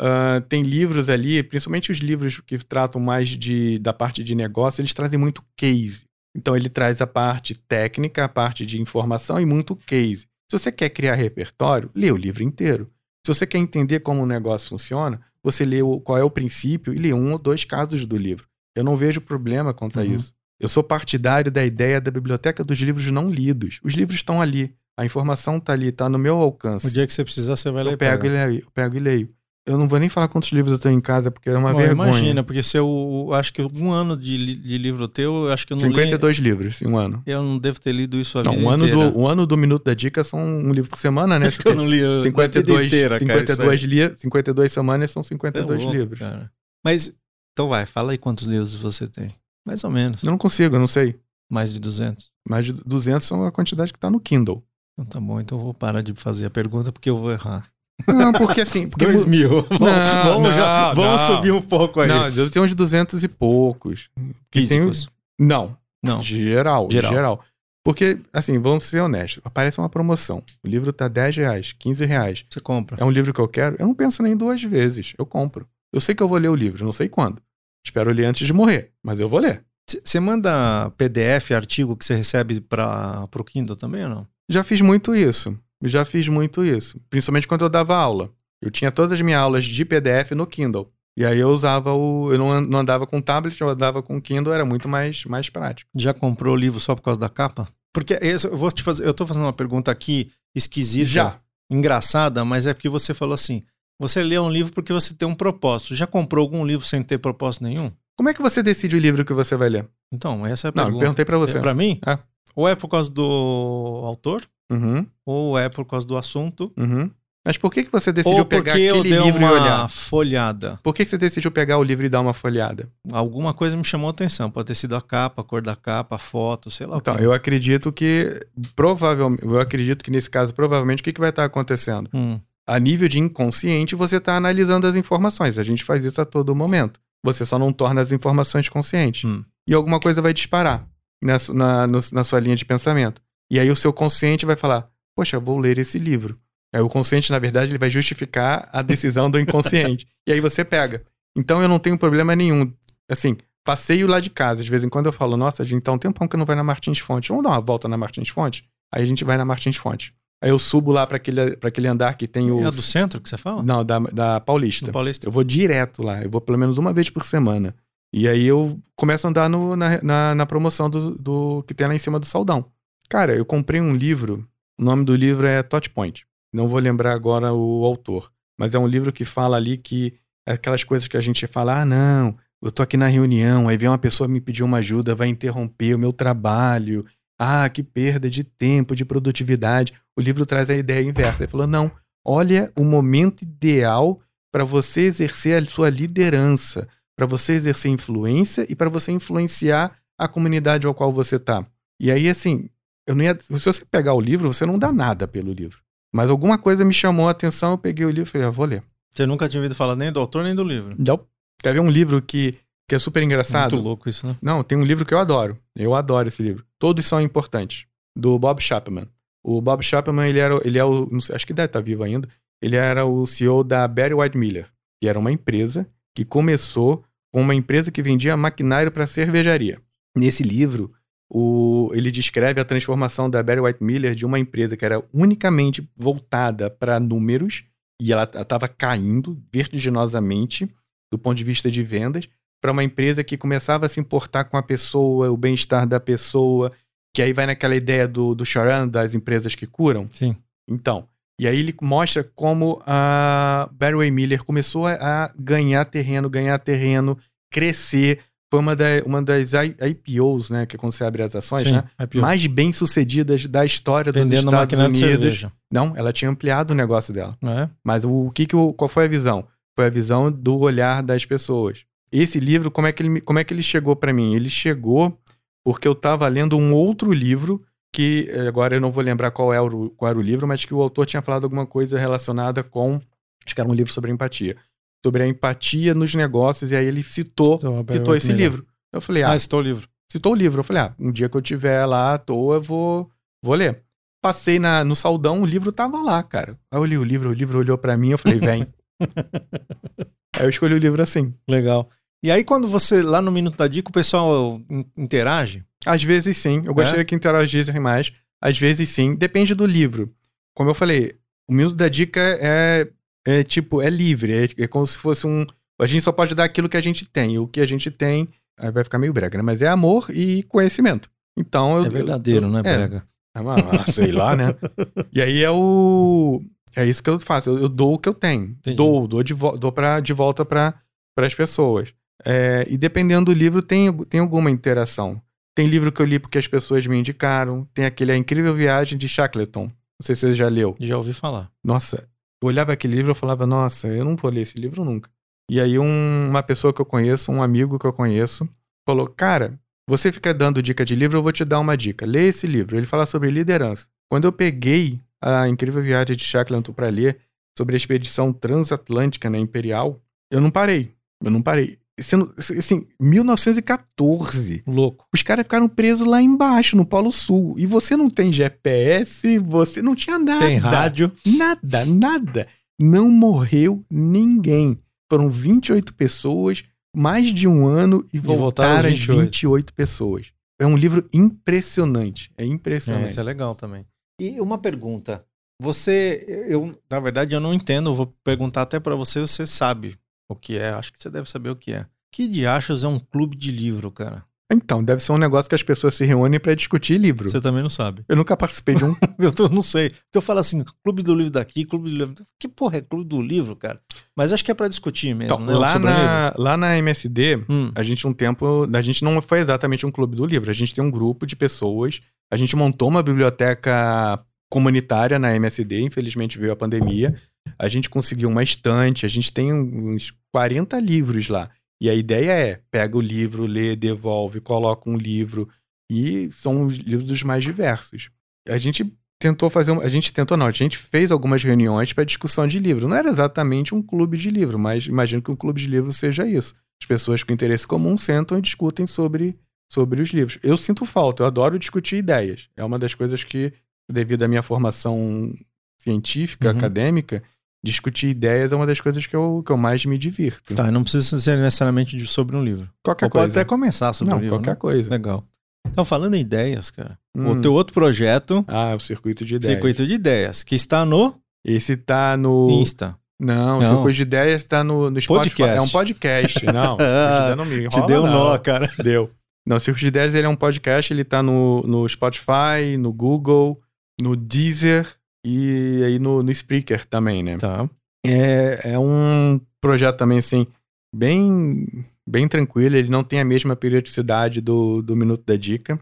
Ah, tem livros ali, principalmente os livros que tratam mais de, da parte de negócio, eles trazem muito case. Então ele traz a parte técnica, a parte de informação e muito case. Se você quer criar repertório, lê o livro inteiro. Se você quer entender como o negócio funciona, você lê o, qual é o princípio e lê um ou dois casos do livro. Eu não vejo problema quanto a Uhum. isso. Eu sou partidário da ideia da biblioteca dos livros não lidos. Os livros estão ali, a informação está ali, está no meu alcance. O dia que você precisar, você vai ler eu, pego e leio, eu pego e leio. Eu não vou nem falar quantos livros eu tenho em casa, porque é uma Bom, vergonha. Imagina, porque se eu acho que um ano de, li- de livro teu, eu acho que eu não 52 livros em um ano. li. Eu não devo ter lido isso a Não, vida um ano, inteira. do, um ano do Minuto da Dica são um livro por semana, né? Acho que eu não li a 52, vida inteira, cara, isso 52, li, 52 semanas são 52 É louco, livros. cara. Mas, então vai, fala aí quantos livros você tem. Mais ou menos. Eu não consigo, eu não sei. Mais de 200. Mais de 200 são a quantidade que está no Kindle. Então tá bom, então eu vou parar de fazer a pergunta porque eu vou errar. Não, porque assim... Porque Dois mil. vamos vamos, já- não, vamos não. subir um pouco aí. Não, eu tenho uns 200 e poucos. Físicos. Não, Não. geral, Geral. geral. Porque, assim, vamos ser honestos. Aparece uma promoção. O livro tá 10 reais, 15 reais. Você compra. É um livro que eu quero? Eu não penso nem duas vezes. Eu compro. Eu sei que eu vou ler o livro, não sei quando. Espero ler antes de morrer, mas eu vou ler. Você manda PDF, artigo que você recebe para o Kindle também ou não? Já fiz muito isso. Já fiz muito isso. Principalmente quando eu dava aula. Eu tinha todas as minhas aulas de PDF no Kindle. E aí eu usava o. Eu não não andava com tablet, eu andava com Kindle, era muito mais, mais prático. Já comprou o livro só por causa da capa? Porque eu vou te fazer, eu tô fazendo uma pergunta aqui esquisita, Já. engraçada, mas é porque você falou assim: você lê um livro porque você tem um propósito. Já comprou algum livro sem ter propósito nenhum? Como é que você decide o livro que você vai ler? Então, essa é a Não, eu pergunta. perguntei pra você. É pra mim? É. Ou é por causa do autor, Uhum, ou é por causa do assunto, uhum. Mas por que, que você decidiu pegar aquele livro uma e olhar? folhada. Por que, que você decidiu pegar o livro e dar uma folhada? Alguma coisa me chamou a atenção. Pode ter sido a capa, a cor da capa, a foto, sei lá o Então, eu acredito que provavelmente, eu acredito que nesse caso, provavelmente, o que, que vai estar acontecendo? Hum, A nível de inconsciente, você está analisando as informações. A gente faz isso a todo momento. Você só não torna as informações conscientes. Hum. E alguma coisa vai disparar na, no- na sua linha de pensamento. E aí o seu consciente vai falar: Poxa, vou ler esse livro. Aí o consciente, na verdade, ele vai justificar a decisão do inconsciente. e aí você pega. Então eu não tenho problema nenhum. Assim, passeio lá de casa. De vez em quando eu falo: Nossa, a gente tá um tempão que não vai na Martins Fontes. Vamos dar uma volta na Martins Fontes? Aí a gente vai na Martins Fontes. Aí eu subo lá para aquele, pra aquele andar que tem o. É do centro que você fala? Não, da, da Paulista. Do Paulista. Eu vou direto lá. Eu vou pelo menos uma vez por semana. E aí eu começo a andar no- na, na, na promoção do, do que tem lá em cima do Saldão. Cara, eu comprei um livro. O nome do livro é Touch Point. Não vou lembrar agora o autor. Mas é um livro que fala ali que é aquelas coisas que a gente fala: ah, não, eu tô aqui na reunião, aí vem uma pessoa me pedir uma ajuda, vai interromper o meu trabalho. Ah, que perda de tempo, de produtividade. O livro traz a ideia inversa. Ele falou: não, olha o momento ideal para você exercer a sua liderança, para você exercer influência e para você influenciar a comunidade ao qual você tá. E aí, assim, eu não ia. Se você pegar o livro, você não dá nada pelo livro. Mas alguma coisa me chamou a atenção, eu peguei o livro e falei, ah, vou ler. Você nunca tinha ouvido falar nem do autor nem do livro. Não. Quer ver um livro que, que é super engraçado? Muito louco isso, né? Não, tem um livro que eu adoro. Eu adoro esse livro. Todos são importantes. Do Bob Chapman. O Bob Chapman, ele era, ele é o, sei, acho que deve estar vivo ainda. Ele era o CEO da Barry White Miller, que era uma empresa que começou com uma empresa que vendia maquinário para cervejaria. Nesse livro, o, ele descreve a transformação da Barry White Miller de uma empresa que era unicamente voltada para números e ela estava caindo vertiginosamente do ponto de vista de vendas para uma empresa que começava a se importar com a pessoa, o bem-estar da pessoa, que aí vai naquela ideia do, do Charan, das empresas que curam. Sim. Então, e aí ele mostra como a Barry Miller começou a ganhar terreno, ganhar terreno, crescer, foi uma, da, uma das IPOs, né, que é quando você abre as ações, Sim, né, IPO. mais bem sucedidas da história dos Vendendo Estados máquina de Unidos. Não, ela tinha ampliado o negócio dela. É? Mas o, o que que o, qual foi a visão? Foi a visão do olhar das pessoas. Esse livro, como é que ele, como é que ele chegou para mim? Ele chegou porque eu estava lendo um outro livro que eh, agora eu não vou lembrar qual era, o, qual era o livro, mas que o autor tinha falado alguma coisa relacionada com acho que era um livro sobre empatia, sobre a empatia nos negócios e aí ele citou citou White esse Miller. livro. Eu falei, ah, Ah, citou o livro. citou o livro. Eu falei, ah, um dia que eu tiver lá à toa, eu vou, vou ler. Passei na, no saldão, o livro tava lá, cara. Aí eu li o livro, o livro olhou pra mim, eu falei, vem. Aí eu escolhi o livro assim. Legal. E aí, quando você, lá no Minuto da Dica, o pessoal in- interage? Às vezes sim, eu gostaria que interagissem mais. Às vezes sim, depende do livro. Como eu falei, o minuto da dica é, é tipo, é livre, é, é como se fosse um. A gente só pode dar aquilo que a gente tem. O que a gente tem, aí vai ficar meio brega, né? Mas é amor e conhecimento. Então eu. É verdadeiro, eu, né, é, Brega? Ah, mas, sei lá, né? E aí é o. É isso que eu faço. Eu, eu dou o que eu tenho. Entendi. Dou, dou de, vo dou pra, de volta para as pessoas. É, e dependendo do livro, tem, tem alguma interação. Tem livro que eu li porque as pessoas me indicaram. Tem aquele A Incrível Viagem de Shackleton. Não sei se você já leu. Já ouvi falar. Nossa, eu olhava aquele livro e falava, nossa, eu não vou ler esse livro nunca. E aí um- uma pessoa que eu conheço, um amigo que eu conheço, falou, cara, você fica dando dica de livro, eu vou te dar uma dica. Lê esse livro. Ele fala sobre liderança. Quando eu peguei a incrível viagem de Shackleton para ler sobre a expedição transatlântica na Imperial, eu não parei. Eu não parei. Sendo, assim, 1914. Louco. Os caras ficaram presos lá embaixo, no Polo Sul. E você não tem GPS, você não tinha nada. Tem rádio. Nada, nada. Não morreu ninguém. Foram 28 pessoas, mais de um ano e voltaram voltaram as as 28. 28 pessoas. É um livro impressionante. É É, impressionante. isso é legal também. E uma pergunta. Você, eu, na verdade, eu não entendo. Eu vou perguntar até pra você. Você sabe o que é? Acho que você deve saber o que é. Que de achos é um clube de livro, cara? Então, deve ser um negócio que as pessoas se reúnem para discutir livro. Você também não sabe. Eu nunca participei de um. Eu tô- não sei. Porque eu falo assim, clube do livro daqui, clube do livro. Que porra é clube do livro, cara? Mas acho que é pra discutir mesmo, Então, né? lá, na, lá na MSD. Hum, a gente um tempo, a gente não foi exatamente um clube do livro, a gente tem um grupo de pessoas, a gente montou uma biblioteca comunitária na MSD, infelizmente veio a pandemia, a gente conseguiu uma estante, a gente tem uns 40 livros lá. E a ideia é, pega o livro, lê, devolve, coloca um livro e são os livros dos mais diversos. A gente tentou fazer, a gente tentou não, a gente fez algumas reuniões para discussão de livro. Não era exatamente um clube de livro, mas imagino que um clube de livro seja isso. As pessoas com interesse comum sentam e discutem sobre, sobre os livros. Eu sinto falta, eu adoro discutir ideias. É uma das coisas que, devido à minha formação científica, Uhum. acadêmica, discutir ideias é uma das coisas que eu, que eu mais me divirto. Tá, não precisa ser necessariamente de- sobre um livro. Qualquer Ou pode coisa. até começar sobre Não, um livro. qualquer né? coisa. Legal. Então, falando em ideias, cara. O Hum. teu outro projeto, Ah, o circuito de ideias. Circuito de Ideias, que está no Esse tá no. Insta. Não, o Não. Circuito de Ideias tá no, no Spotify. Podcast. É um podcast. Não, o não me Te enrola, deu um não. nó, cara. Deu. Não, o Circuito de Ideias ele é um podcast, ele tá no, no Spotify, no Google, no Deezer e aí no, no Spreaker também, né? Tá. É, é um projeto também, assim, bem, bem tranquilo, ele não tem a mesma periodicidade do, do Minuto da Dica.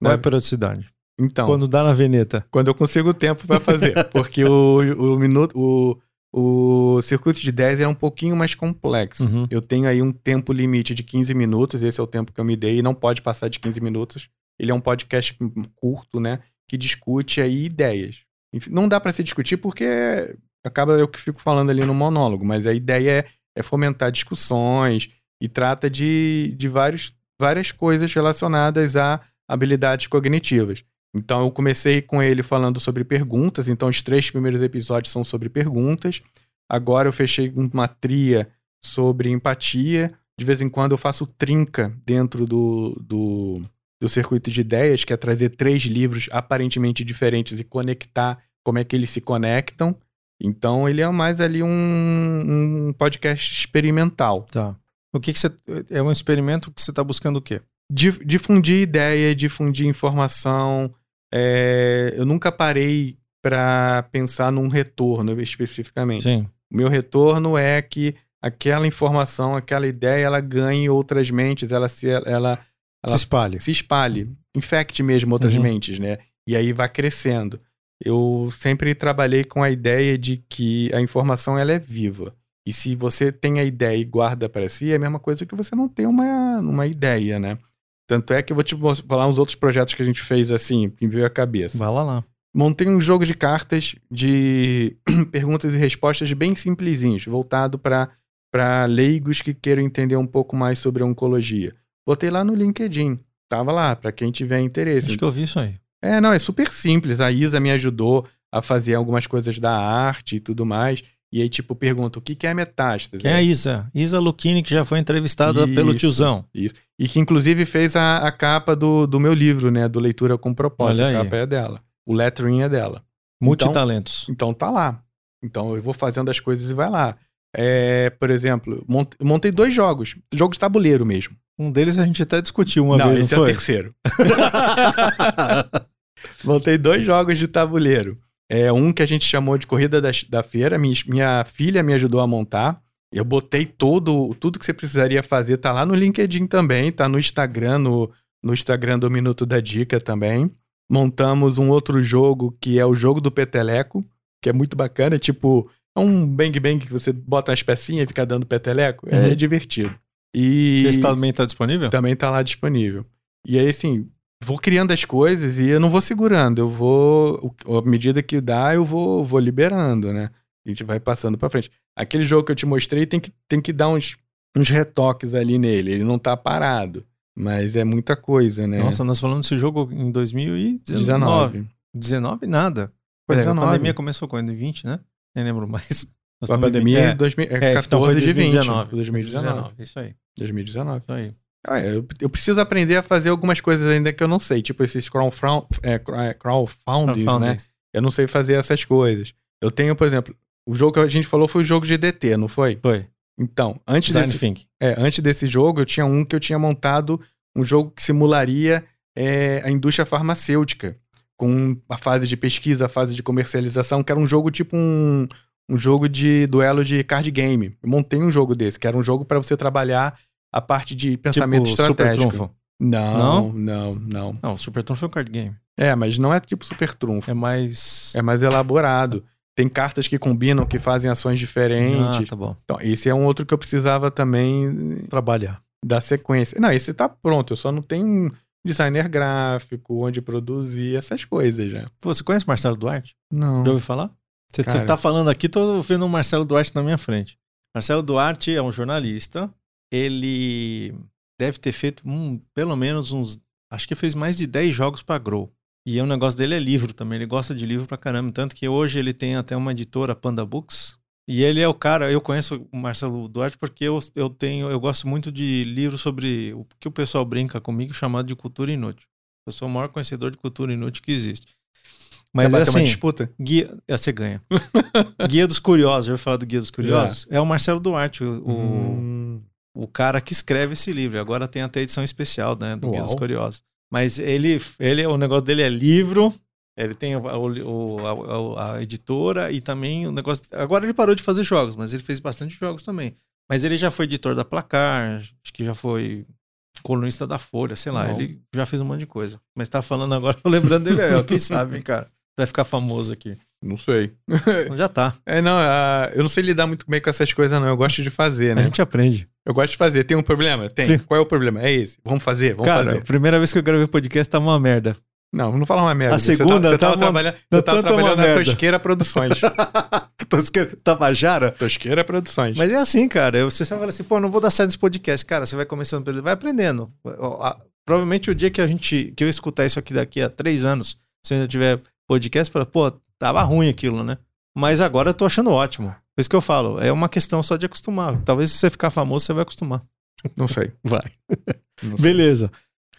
Qual é a Né? periodicidade? Então, Quando dá na veneta. quando eu consigo tempo pra fazer. Porque o, o minuto. O, o circuito de 10 é um pouquinho mais complexo. Uhum. Eu tenho aí um tempo limite de 15 minutos, esse é o tempo que eu me dei, e não pode passar de 15 minutos. Ele é um podcast curto, né? Que discute aí ideias. Enfim, não dá pra se discutir porque acaba eu que fico falando ali no monólogo, mas a ideia é, é fomentar discussões e trata de, de vários, várias coisas relacionadas a habilidades cognitivas. Então eu comecei com ele falando sobre perguntas, então os três primeiros episódios são sobre perguntas. Agora eu fechei uma tria sobre empatia De vez em quando eu faço trinca dentro do, do, do circuito de ideias, que é trazer três livros aparentemente diferentes e conectar como é que eles se conectam. Então ele é mais ali um, um podcast experimental. Tá. O que, que você. É um experimento que você está buscando o quê? Dif- difundir ideia, difundir informação. É, eu nunca parei para pensar num retorno especificamente. Sim. O meu retorno é que aquela informação, aquela ideia, ela ganhe outras mentes, ela se, ela, Se espalhe. se espalhe, infecte mesmo outras Uhum. mentes, né? E aí vai crescendo. Eu sempre trabalhei com a ideia de que a informação ela é viva. E se você tem a ideia e guarda para si, é a mesma coisa que você não tem uma, uma ideia, né? Tanto é que eu vou te falar uns outros projetos que a gente fez assim, que me veio à cabeça. Vai lá lá. Montei um jogo de cartas de perguntas e respostas bem simplesinhos, voltado para leigos que queiram entender um pouco mais sobre a oncologia. Botei lá no LinkedIn. Tava lá, para quem tiver interesse. Acho que eu vi isso aí. É, não, é super simples. A Isa me ajudou a fazer algumas coisas da arte e tudo mais. E aí, tipo, pergunta, o que, que é metástase? Quem é a Isa? Isa Luchini, que já foi entrevistada pelo Isso. tiozão. E que, inclusive, fez a, a capa do, do meu livro, né? Do Leitura com Propósito. A capa é dela. O lettering é dela. Multitalentos. Então tá lá. Então eu vou fazendo as coisas e vai lá. É, por exemplo, mont- montei dois jogos. Jogos de tabuleiro mesmo. Um deles a gente até discutiu uma não, vez, esse não é o terceiro. montei dois jogos de tabuleiro. É um que a gente chamou de Corrida da, da Feira. Minha, minha filha me ajudou a montar. Eu botei todo, tudo que você precisaria fazer. Tá lá no LinkedIn também. Tá no Instagram, no, no Instagram do Minuto da Dica também. Montamos um outro jogo que é o jogo do Peteleco, que é muito bacana. Tipo, é um bang bang que você bota as pecinhas e fica dando peteleco. É Uhum. divertido. E Esse também tá disponível? também tá lá disponível. E aí, assim, vou criando as coisas e eu não vou segurando. Eu vou, à medida que dá, eu vou, vou liberando, né? A gente vai passando pra frente. Aquele jogo que eu te mostrei tem que, tem que dar uns, uns retoques ali nele. Ele não tá parado. Mas é muita coisa, né? Nossa, nós falamos desse jogo em 2019. 19. 19 nada. Foi Peraí, 19. A pandemia começou? Em 20, né? Nem lembro mais. A pandemia é, é, 2000, é, é, 14 então foi de 20. 2019. 2019. Isso aí. 2019. Isso aí. Ah, eu, eu preciso aprender a fazer algumas coisas ainda que eu não sei. Tipo esses crowdfund, é, é, crowdfundings, né? Eu não sei fazer essas coisas. Eu tenho, por exemplo, o jogo que a gente falou foi o jogo de DT, não foi? Foi. Então, antes Design desse, é, antes desse jogo, eu tinha um que eu tinha montado, um jogo que simularia é, a indústria farmacêutica, com a fase de pesquisa, a fase de comercialização, que era um jogo tipo um, um jogo de duelo de card game. Eu montei um jogo desse, que era um jogo para você trabalhar a parte de pensamento tipo, Super estratégico. Trunfo. Não, não, não, Não, Super Trunfo é um card game. É, mas não é tipo super trunfo. É mais... É mais elaborado. Tem cartas que combinam, que fazem ações Ah, diferentes. tá bom. Então, esse é um outro que eu precisava também Trabalhar. dar sequência. Não, esse tá pronto. Eu só não tenho um designer gráfico, onde produzir, essas coisas já. Pô, Você conhece Marcelo Duarte? Não. Já ouviu falar? Você, você Cara. tá falando aqui, tô vendo o Marcelo Duarte na minha frente. Marcelo Duarte é um jornalista. Ele deve ter feito um, pelo menos uns. Acho que fez mais de 10 jogos pra Grow. E o negócio dele é livro também. Ele gosta de livro pra caramba. Tanto que hoje ele tem até uma editora, Panda Books. E ele é o cara. Eu conheço o Marcelo Duarte porque eu, eu tenho. Eu gosto muito de livros sobre o que o pessoal brinca comigo, chamado de cultura inútil. Eu sou o maior conhecedor de cultura inútil que existe. Mas é bater uma assim, disputa? Guia, é, você ganha. Guia dos Curiosos, já ouviu falar do Guia dos Curiosos? É, o Marcelo Duarte, o, Hum, o cara que escreve esse livro. Agora tem até edição especial, né, do Guia dos Uau. Curiosos. Mas ele, ele, o negócio dele é livro, ele tem o- o- a, a- editora e também o negócio. Agora ele parou de fazer jogos, mas ele fez bastante jogos também. Mas ele já foi editor da Placar, acho que já foi colunista da Folha, sei lá, Uau. ele já fez um monte de coisa. Mas tá falando agora, tô lembrando dele, aí, ó, quem sabe, hein, cara? Vai ficar famoso aqui. não sei. Então já tá. É, não, ah, eu não sei lidar muito bem com essas coisas, não. Eu gosto de fazer, A né? gente aprende. Eu gosto de fazer. Tem um problema? Tem. Qual é o problema? É esse. Vamos fazer, vamos Cara, fazer. a primeira vez que eu gravei podcast tava uma merda. Não, não fala uma merda. A Você segunda tá- você tava, tava uma- trabalhando, tá você tava trabalhando na merda. Tosqueira Produções. Tosqueira, Tabajara? Tosqueira Produções. Mas é assim, cara. Você fala assim, pô, não vou dar certo nesse podcast. Cara, você vai começando, pelo- vai aprendendo. A- Provavelmente o dia que a gente, que eu escutar isso aqui daqui a três anos, se eu ainda tiver podcast, fala, pô, tava ruim aquilo, né? Mas agora eu tô achando ótimo. Por isso que eu falo, é uma questão só de acostumar. Talvez se você ficar famoso, você vai acostumar. Não sei. Vai. Não sei. Beleza.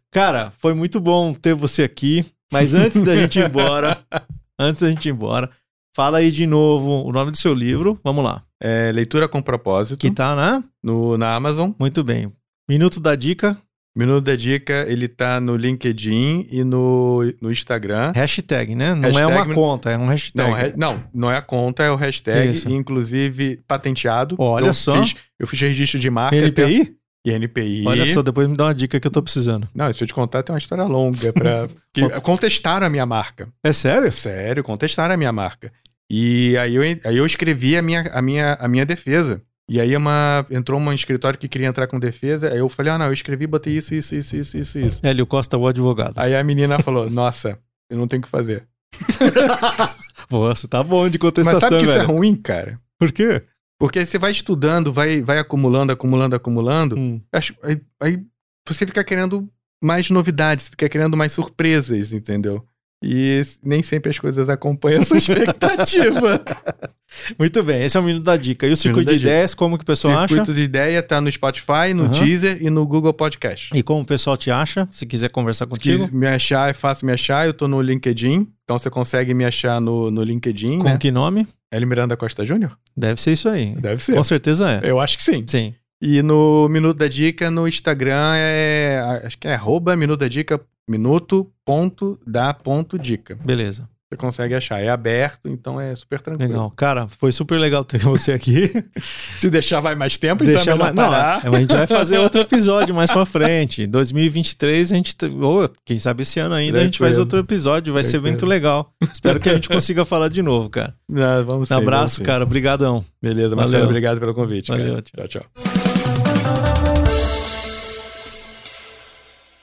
Cara, foi muito bom ter você aqui. Mas antes da gente ir embora, antes da gente ir embora, fala aí de novo o nome do seu livro. Vamos lá. É, leitura com propósito. Que tá na? No, na Amazon. Muito bem. Minuto da dica. Minuto da dica, ele tá no LinkedIn e no, no Instagram. Hashtag, né? Não é Hashtag- uma conta, é um hashtag. Não, não, não é a conta, é o hashtag, Isso. inclusive patenteado. Olha eu só. Fiz, eu fiz registro de marca. até- NPI? E NPI. Olha só, depois me dá uma dica que eu tô precisando. Não, se eu te contar, tem uma história longa. Pra... que contestaram a minha marca. É sério? Sério, contestaram a minha marca. E aí eu, aí eu escrevi a minha, a, minha, a minha defesa. E aí uma, entrou um escritório que queria entrar com defesa. Aí eu falei, ah, não, eu escrevi, botei isso, isso, isso, isso, isso, isso. Hélio Costa, o advogado. Aí a menina falou, nossa, eu não tenho o que fazer. Você tá bom de Mas contestação, sabe que isso é velho. ruim, cara? Por quê? Porque aí você vai estudando, vai, vai acumulando, acumulando, acumulando. Hum. acho- Aí, aí você fica querendo mais novidades, fica querendo mais surpresas, entendeu? E nem sempre as coisas acompanham a sua expectativa. Muito bem, esse é o Minuto da Dica. E o Circuito da de. Ideias, como que o pessoal acha? Circuito de Ideia tá no Spotify, no Aham. Deezer e no Google Podcast. E como o pessoal te acha, se quiser conversar Se contigo? me achar, é fácil me achar. Eu tô no LinkedIn, então você consegue me achar no, no LinkedIn, Com né? que nome? L Miranda Costa Júnior? Deve ser isso aí. Deve ser. Com certeza é. Eu acho que sim. Sim. E no Minuto da Dica, no Instagram, é. Acho que é arroba Minuto da Dica, minuto ponto da ponto dica. Beleza. Você consegue achar. É aberto, então é super tranquilo. Legal. Cara, foi super legal ter você aqui. Se deixar vai mais tempo, Deixa então é mais... melhor Não, parar. a gente vai fazer outro episódio mais pra frente. 2023, a gente. Ou, quem sabe esse ano ainda a gente faz Tranquilo. outro episódio. Vai ser Tranquilo. muito legal. Espero que a gente consiga falar de novo, cara. Não, vamos Um vamos abraço, sim. cara. Obrigadão. Beleza, Marcelo, Valeu. obrigado pelo convite. Valeu, cara. Tchau, tchau.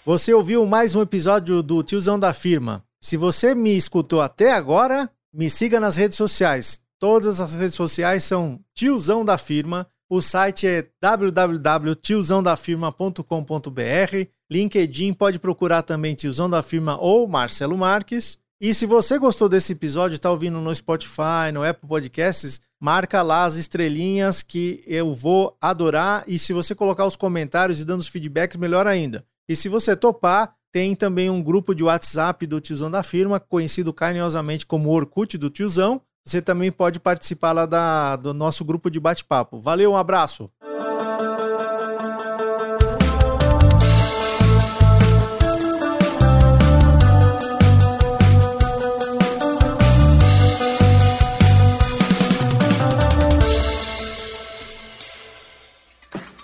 Você ouviu mais um episódio do Tiozão da Firma. Se você me escutou até agora, me siga nas redes sociais. Todas as redes sociais são Tiozão da Firma. O site é www.tiozãodafirma.com.br. LinkedIn pode procurar também Tiozão da Firma ou Marcelo Marques. E se você gostou desse episódio, está ouvindo no Spotify, no Apple Podcasts, marca lá as estrelinhas que eu vou adorar. E se você colocar os comentários e dando os feedbacks, melhor ainda. E se você topar, tem também um grupo de WhatsApp do Tiozão da Firma, conhecido carinhosamente como Orkut do Tiozão. Você também pode participar lá da, do nosso grupo de bate-papo. Valeu, um abraço!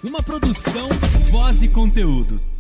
Uma produção, voz e conteúdo.